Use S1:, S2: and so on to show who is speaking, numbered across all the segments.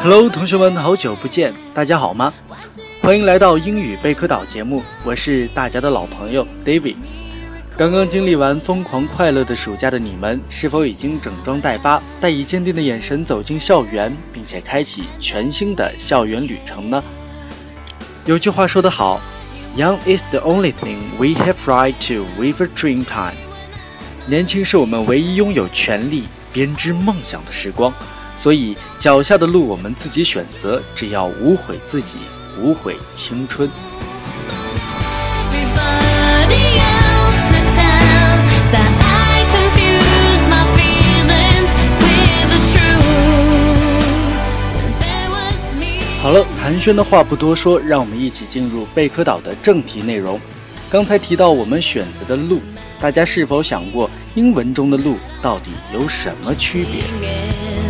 S1: Hello，同学们，好久不见，大家好吗？欢迎来到英语贝壳岛节目，我是大家的老朋友 David。刚刚经历完疯狂快乐的暑假的你们，是否已经整装待发，带以坚定的眼神走进校园，并且开启全新的校园旅程呢？有句话说得好，Young is the only thing we have right to with a dream time。年轻是我们唯一拥有权利编织梦想的时光，所以脚下的路我们自己选择，只要无悔自己，无悔青春。好了，寒暄的话不多说，让我们一起进入贝壳岛的正题内容。刚才提到我们选择的路，大家是否想过英文中的路到底有什么区别？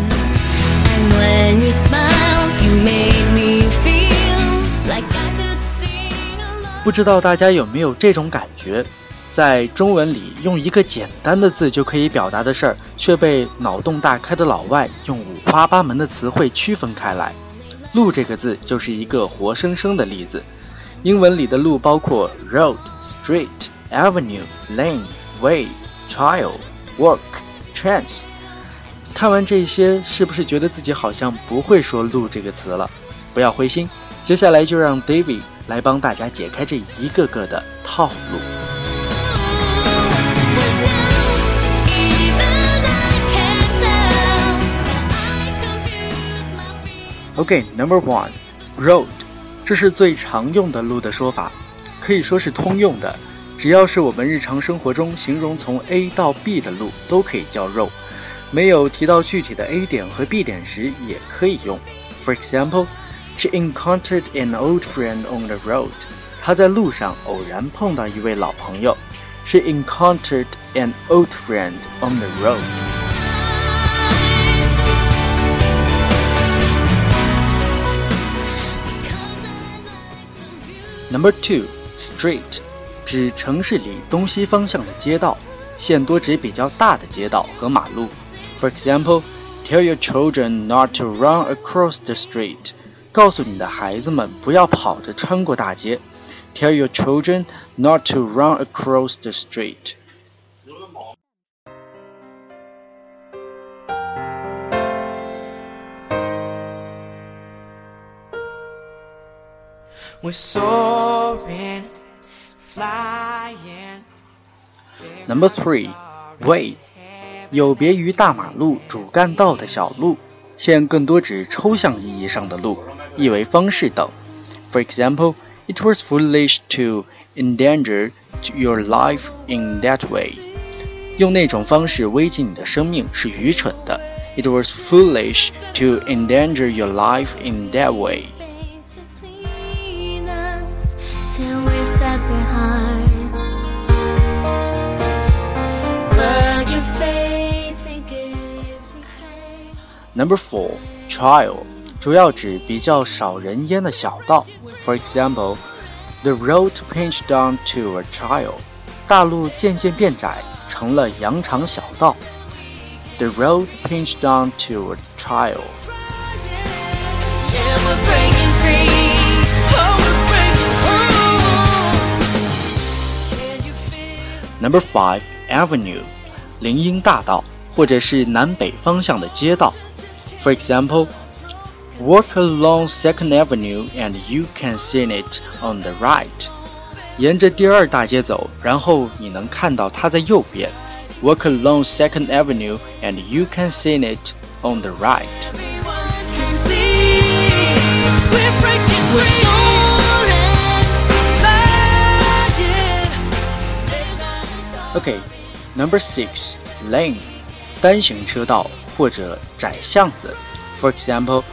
S1: 不知道大家有没有这种感觉，在中文里用一个简单的字就可以表达的事儿，却被脑洞大开的老外用五花八门的词汇区分开来。路这个字就是一个活生生的例子。英文里的路包括 road、street、avenue、lane、way、child、work、chance。看完这些，是不是觉得自己好像不会说“路”这个词了？不要灰心，接下来就让 David 来帮大家解开这一个个的套路。OK，Number、one，road，这是最常用的路的说法，可以说是通用的。只要是我们日常生活中形容从 A 到 B 的路，都可以叫 road。没有提到具体的 A 点和 B 点时，也可以用。For example，she encountered an old friend on the road。她在路上偶然碰到一位老朋友。She encountered an old friend on the road。 Number two, street，指城市里东西方向的街道，现多指比较大的街道和马路。 For example, tell your children not to run across the street，告诉你的孩子们不要跑着穿过大街。Tell your children not to run across the street。
S2: We're soaring, flying.
S1: Number three, way， 有别于大马路、主干道的小路，现更多指抽象意义上的路，意为方式等。For example, it was foolish to endanger your life in that way。用那种方式危及你的生命是愚蠢的。It was foolish to endanger your life in that way。Number four, trail，主要指比较少人烟的小道。For example, the road pinched down to a trail，大路渐渐变窄，成了羊肠小道。The road pinched down to a trail。
S3: Yeah, we're breaking free. Oh, we're breaking free.
S1: Number five, avenue，林荫大道，或者是南北方向的街道。 For example, walk along Second Avenue and you can see it on the right. 沿着第二大街走，然后你能看到它在右边。Walk along Second Avenue and you can see it on the right. Okay, number six, lane, 单行车道 或者窄巷子。For example,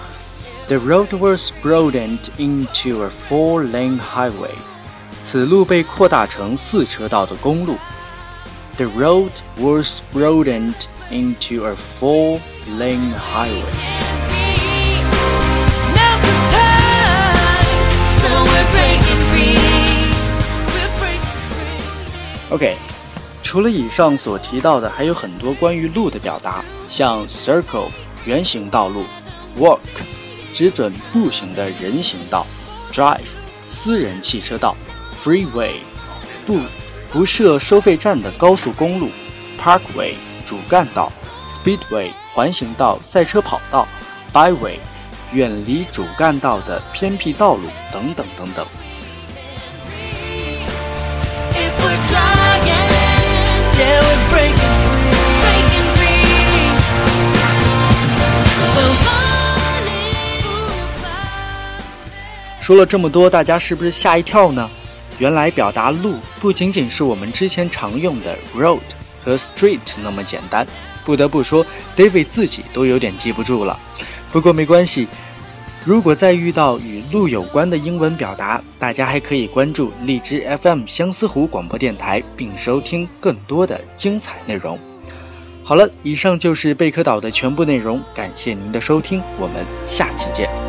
S1: the road was broadened into a four-lane highway. 此路被扩大成四车道的公路。The road was broadened into a four-lane highway. OK， 除了以上所提到的，还有很多关于路的表达，像 circle 圆形道路，walk 只准步行的人行道，drive 私人汽车道，freeway 不不设收费站的高速公路，parkway 主干道，speedway 环形道赛车跑道，byway 远离主干道的偏僻道路等等等等。说了这么多，大家是不是吓一跳呢？原来表达路不仅仅是我们之前常用的 road 和 street 那么简单。不得不说，David 自己都有点记不住了。不过没关系，如果再遇到与路有关的英文表达，大家还可以关注荔枝 FM 相思湖广播电台，并收听更多的精彩内容。好了，以上就是贝壳岛的全部内容，感谢您的收听，我们下期见。